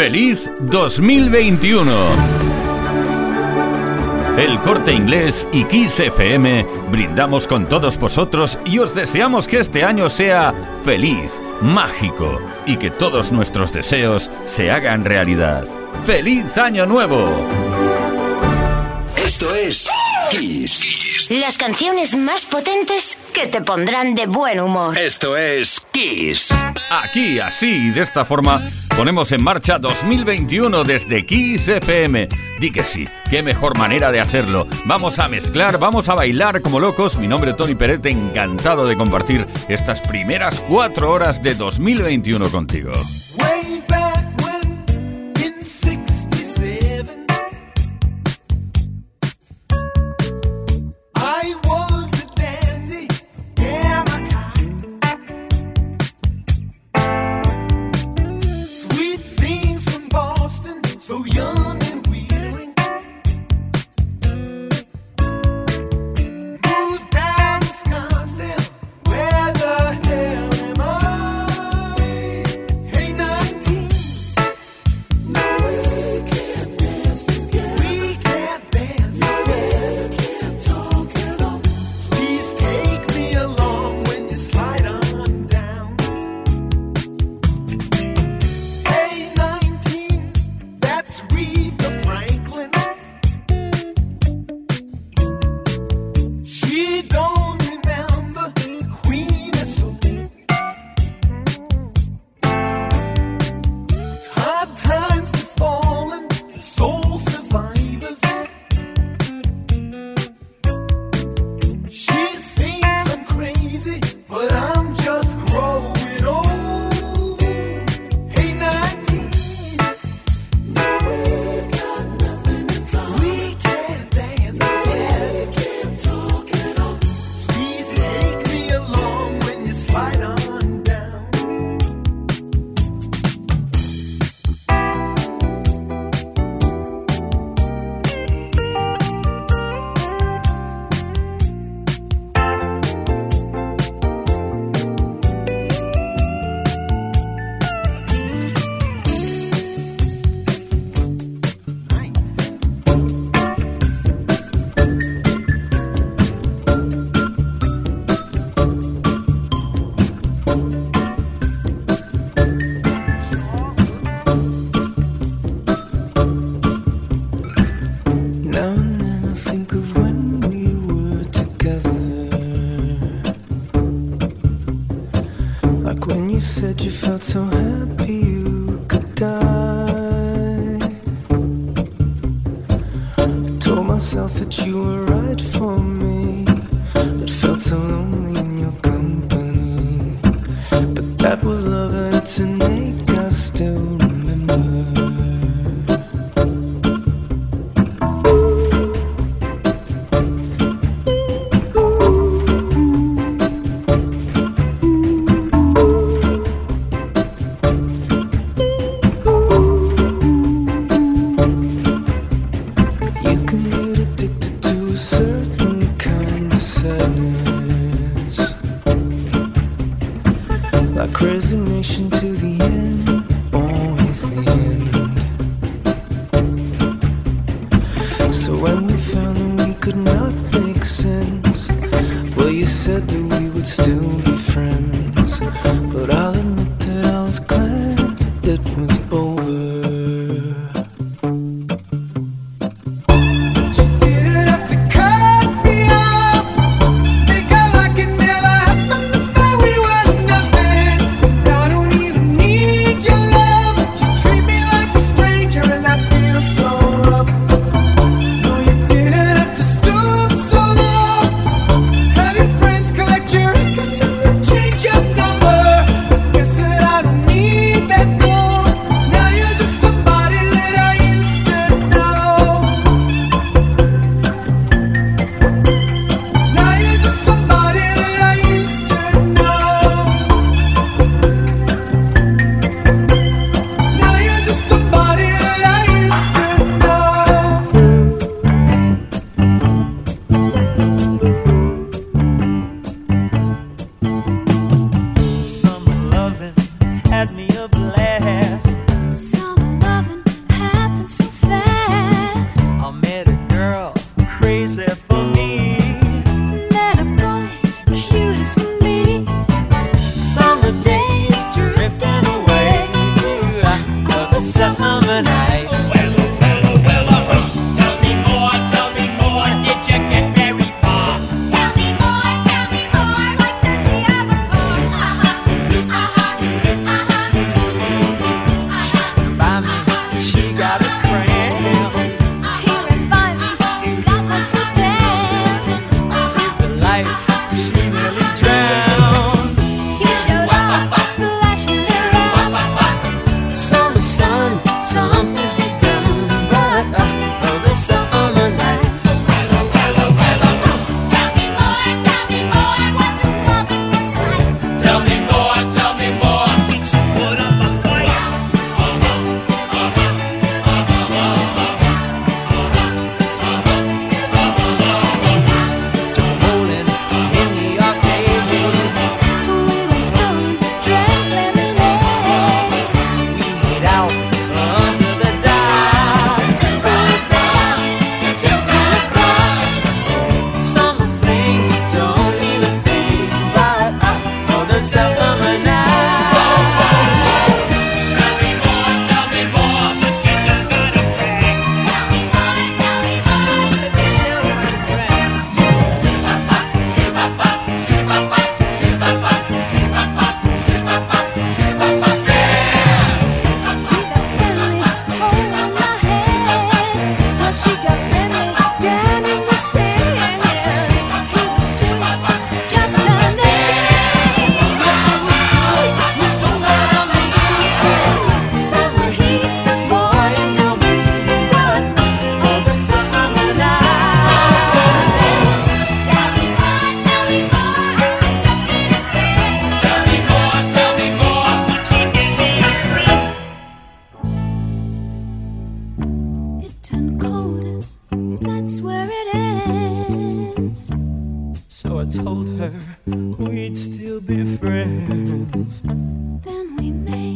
¡Feliz 2021! El Corte Inglés y Kiss FM brindamos con todos vosotros y os deseamos que este año sea feliz, mágico y que todos nuestros deseos se hagan realidad. ¡Feliz Año Nuevo! Esto es Kiss. Las canciones más potentes que te pondrán de buen humor. Esto es Kiss. Aquí, así, de esta forma, ponemos en marcha 2021 desde Kiss FM. Di que sí, qué mejor manera de hacerlo. Vamos a mezclar, vamos a bailar como locos. Mi nombre es Tony Peret, encantado de compartir estas primeras cuatro horas de 2021 contigo. felt so high. it is. So I told her we'd still be friends. Then we made.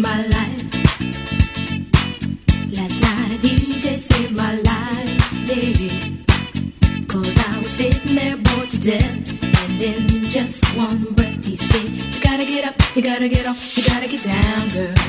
my life. Last night a DJ saved my life, yeah. Cause I was sitting there bored to death. And in just one breath he said, You gotta get up, you gotta get up, you gotta get down, girl.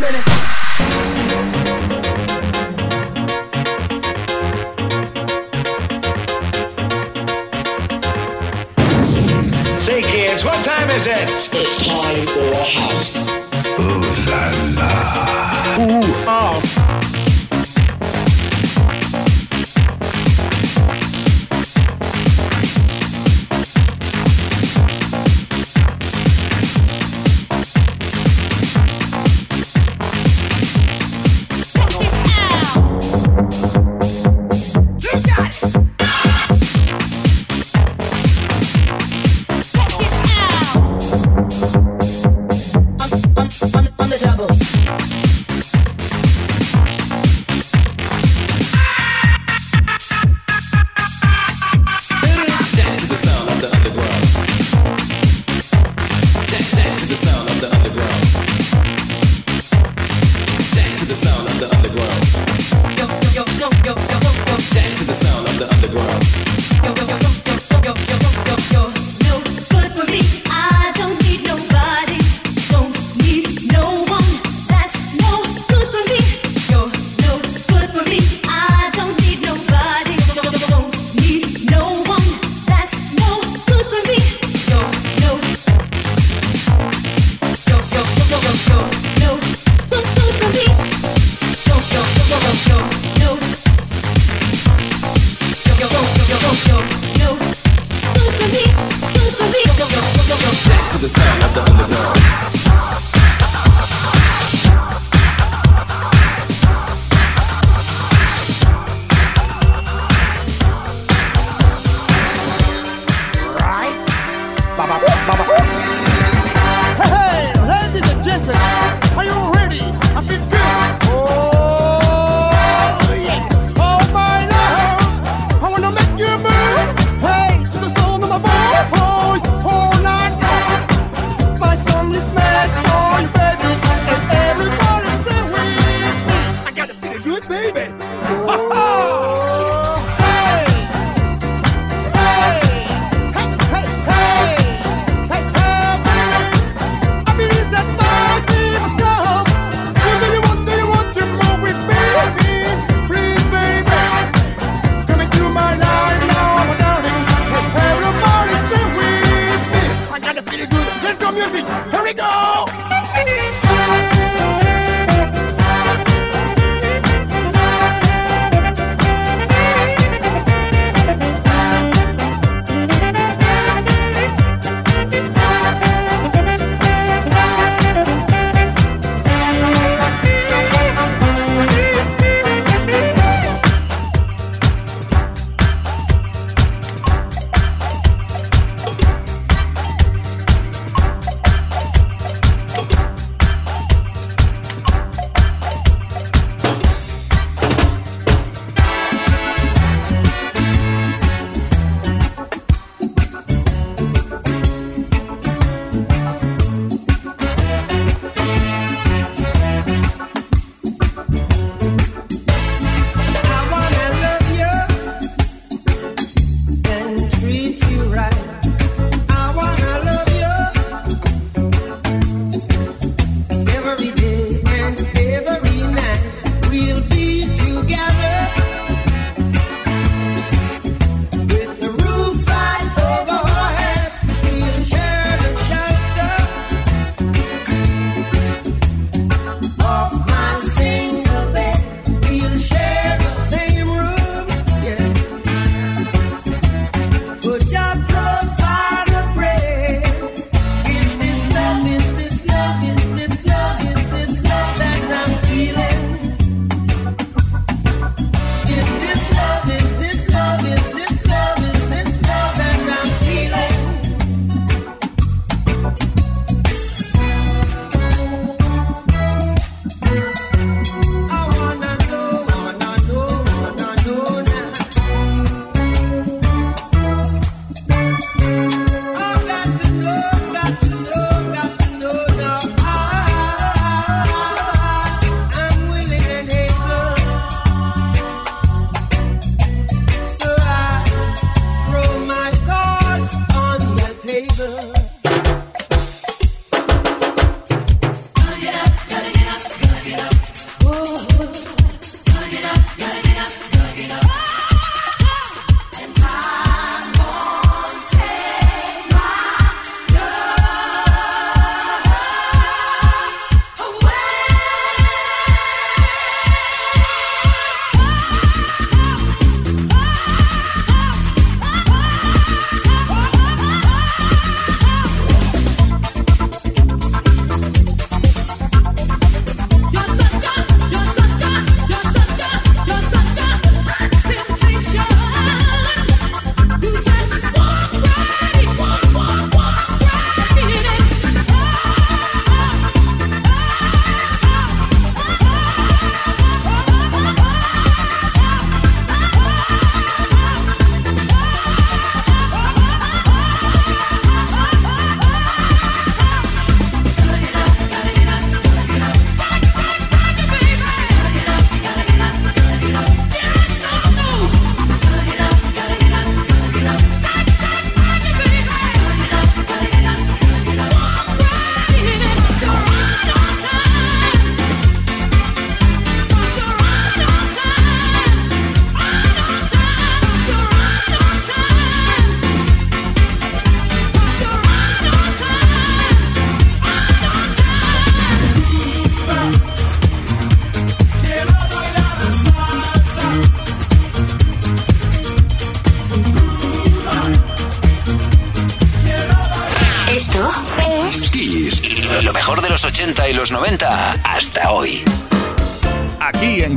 one. Say, kids, what time is it? It's time for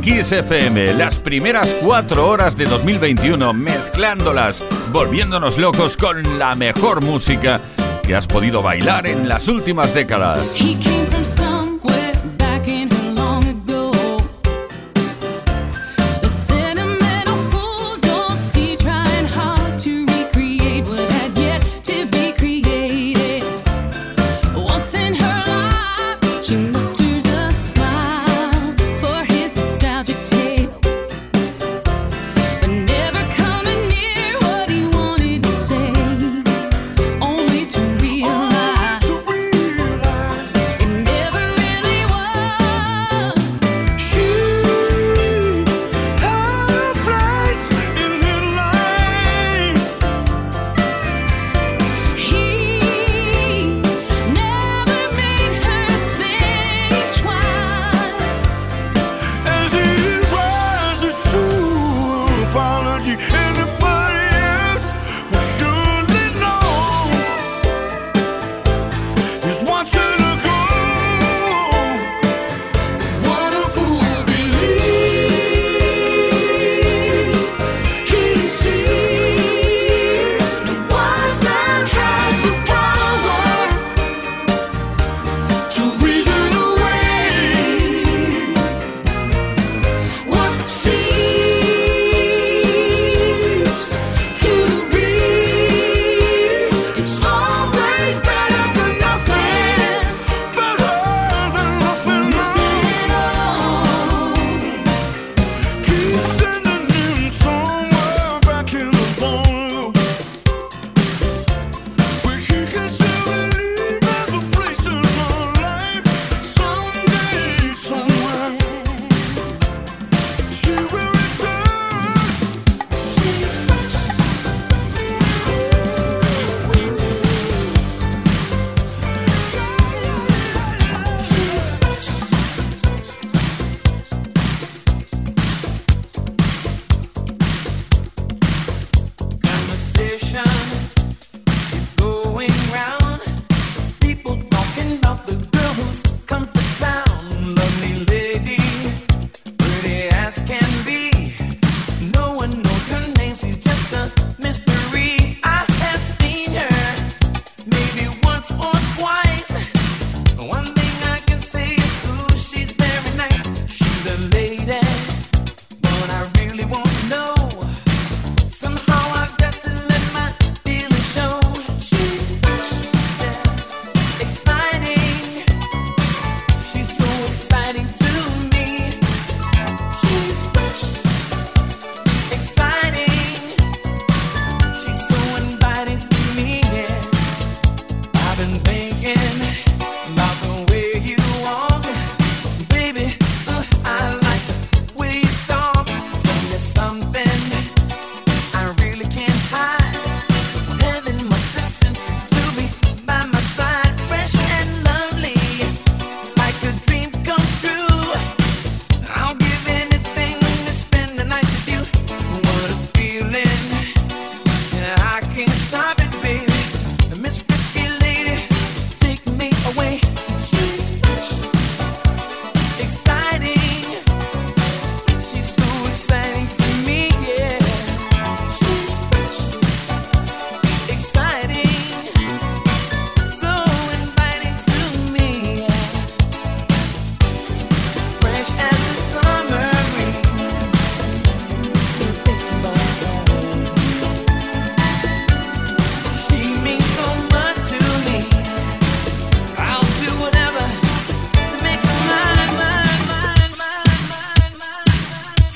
Kiss FM, las primeras cuatro horas de 2021, mezclándolas, volviéndonos locos con la mejor música que has podido bailar en las últimas décadas.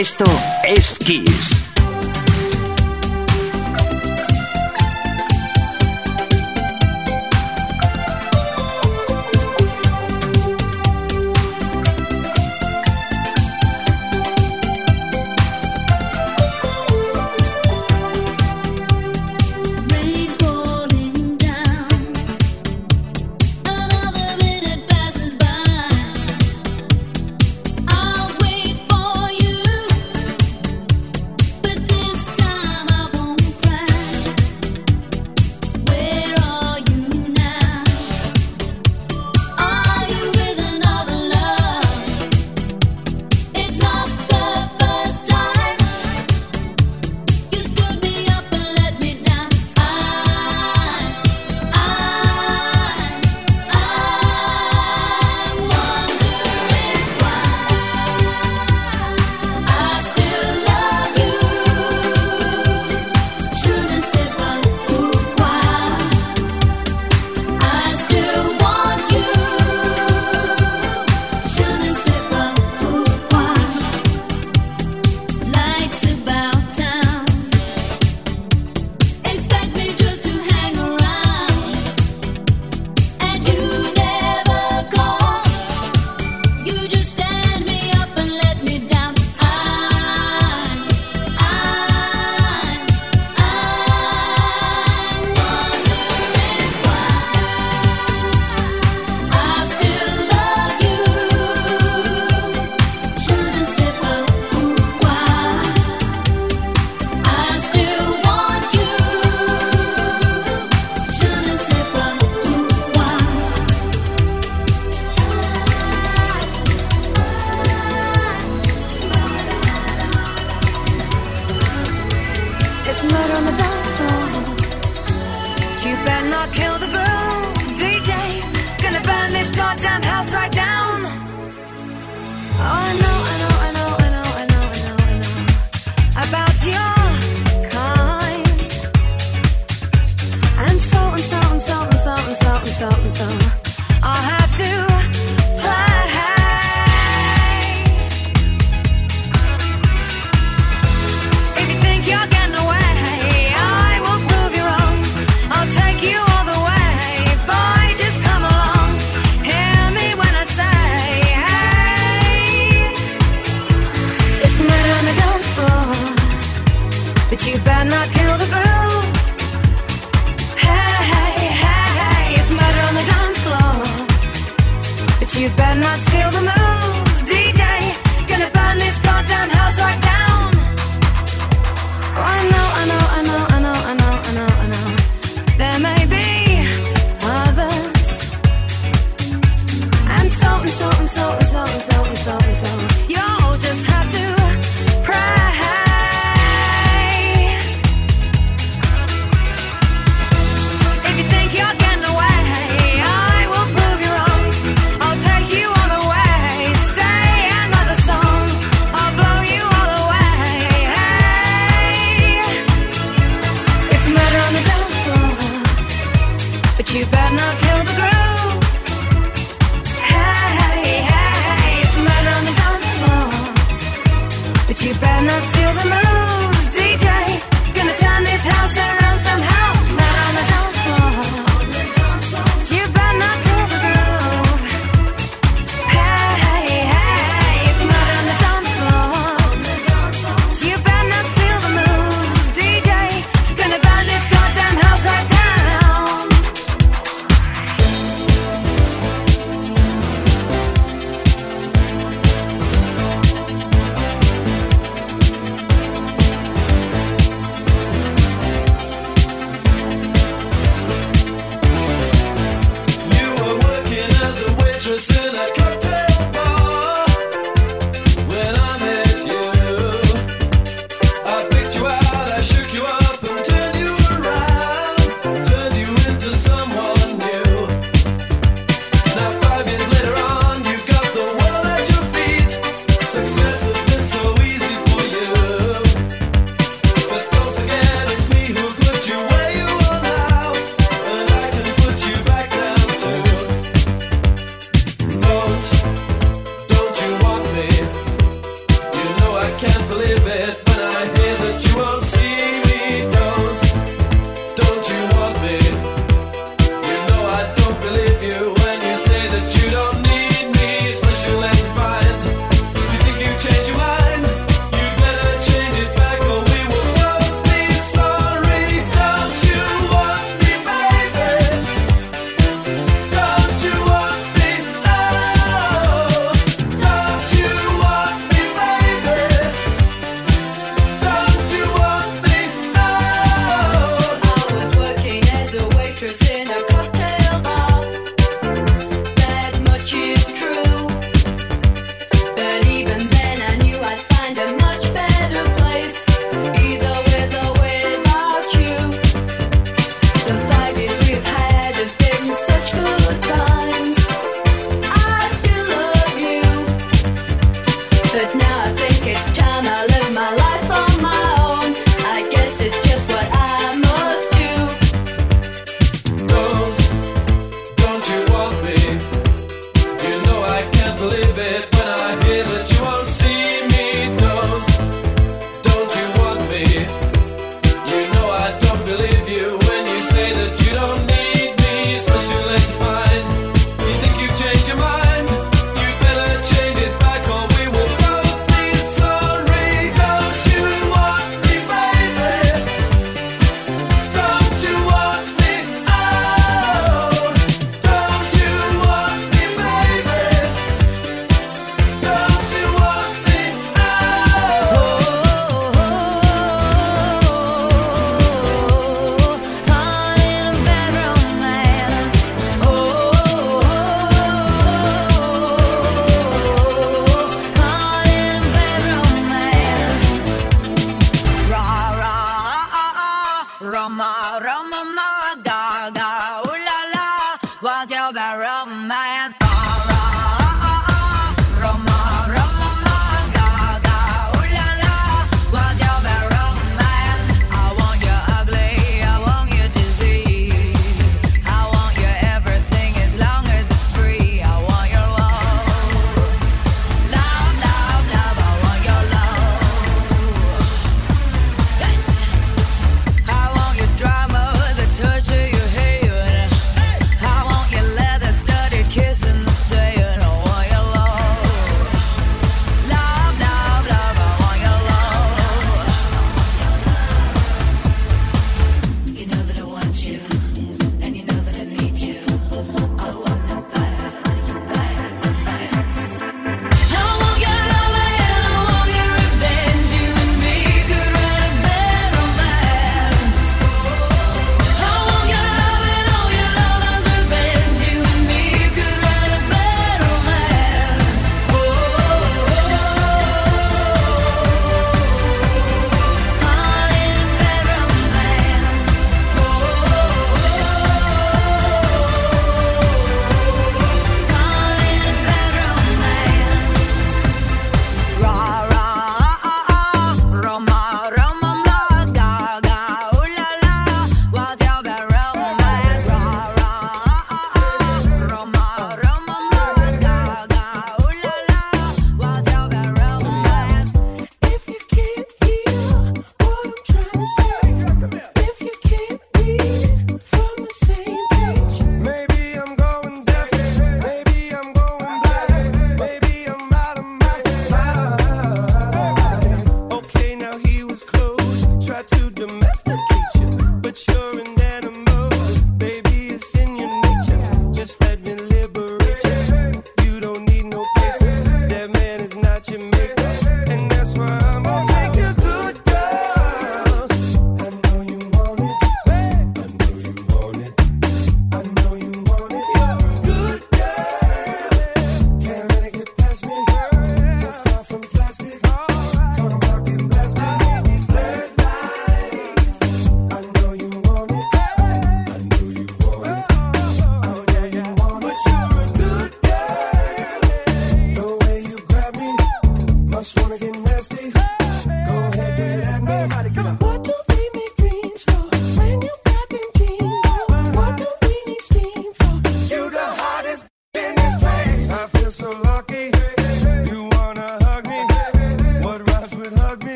Esto es Kiss.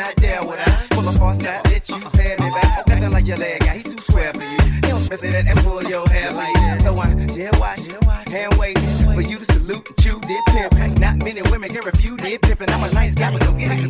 not down with her. Pull a far side, bitch, you pay me back. Nothing like your leg guy, he too square for you. He don't spit that and pull your hair like that. So I dare watch, hand wait for you to salute and chew, did pimp. Not many women can refuse, did pimpin'. I'm a nice guy, but don't get it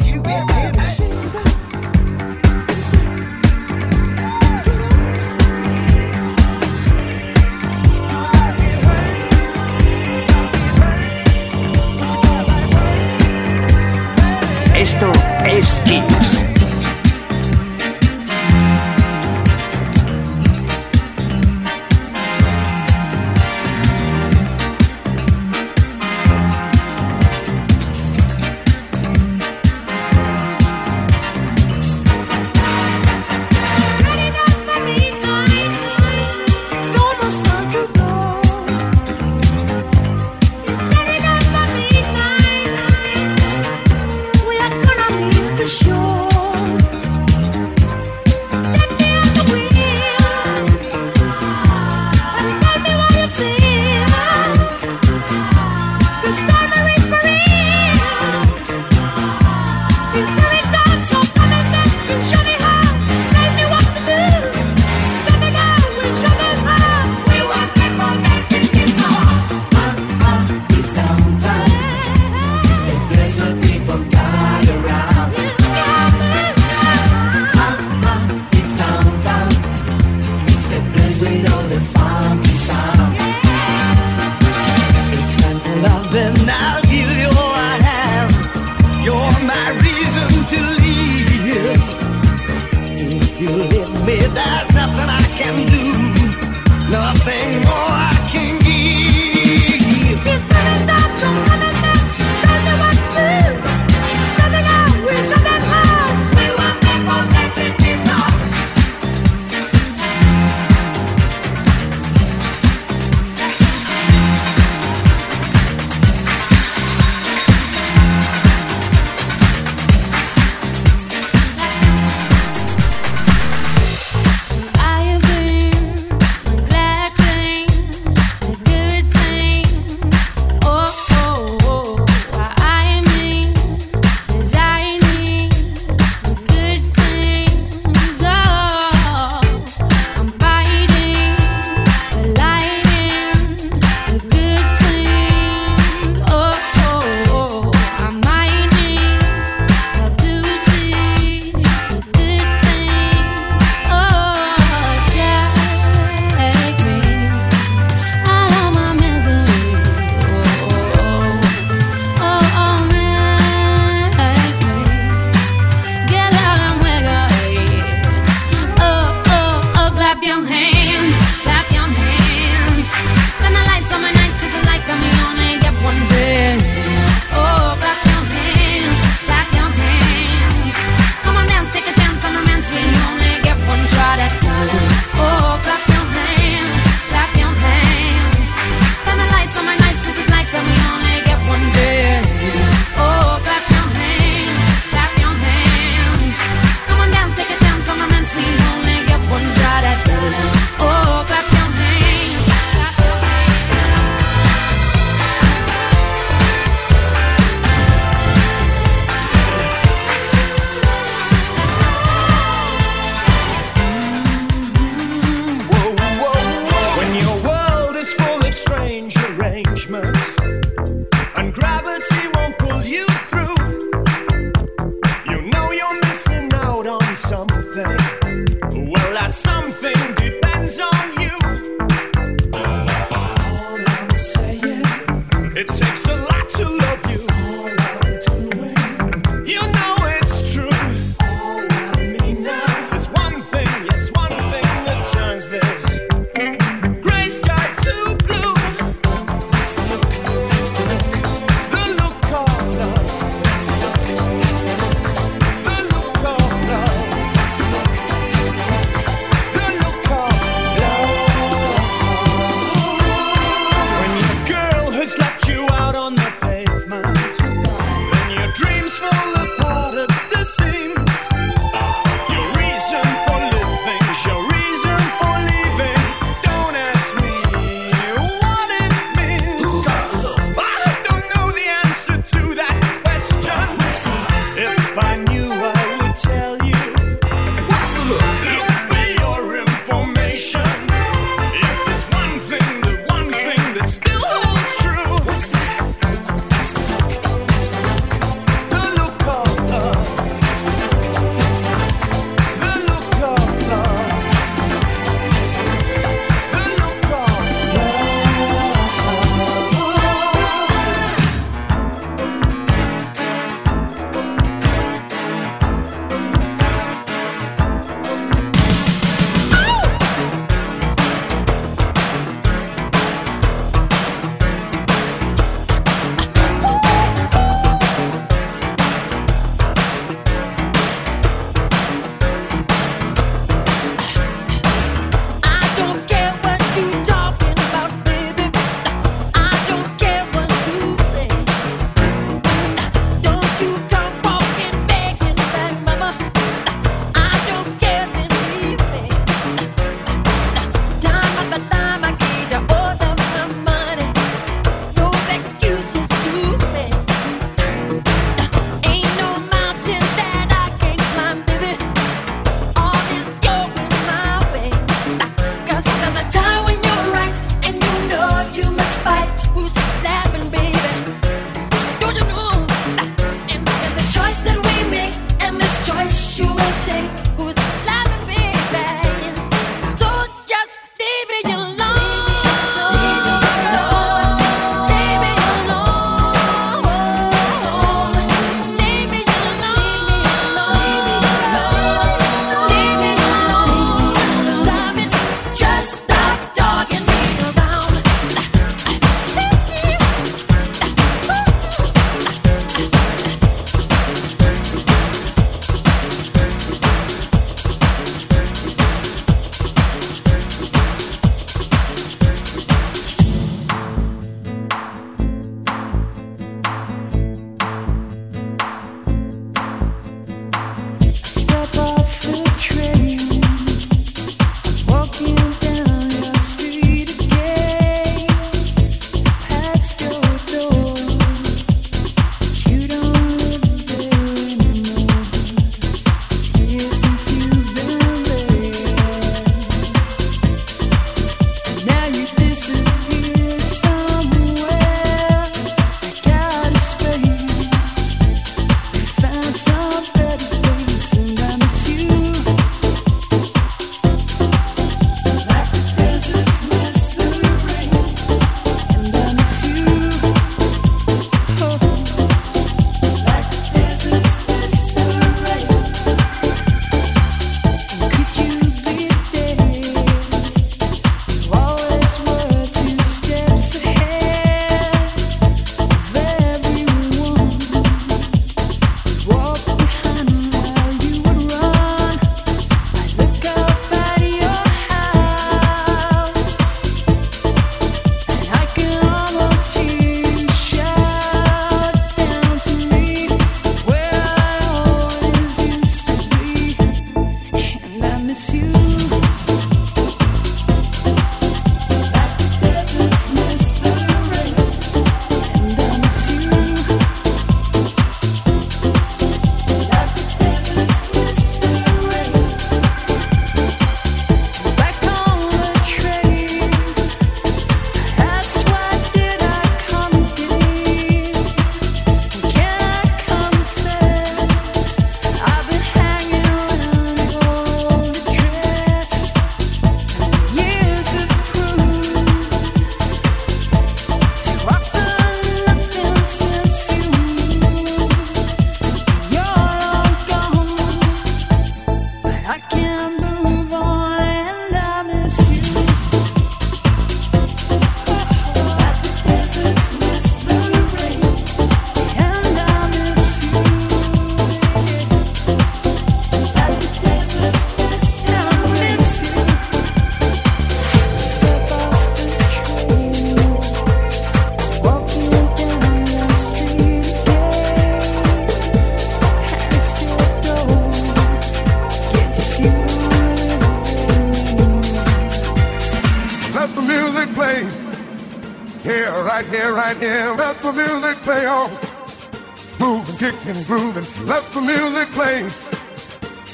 and grooving. Let the music play.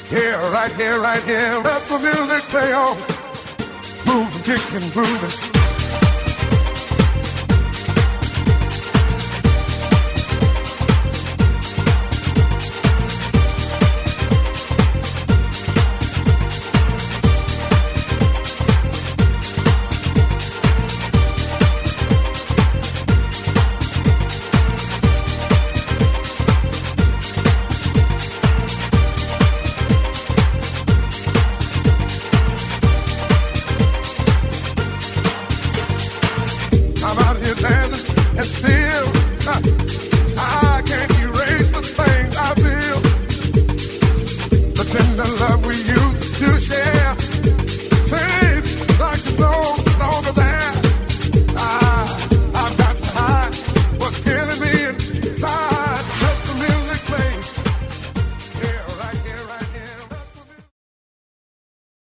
Yeah, right here, right here. Let the music play on. Move and kick and grooving.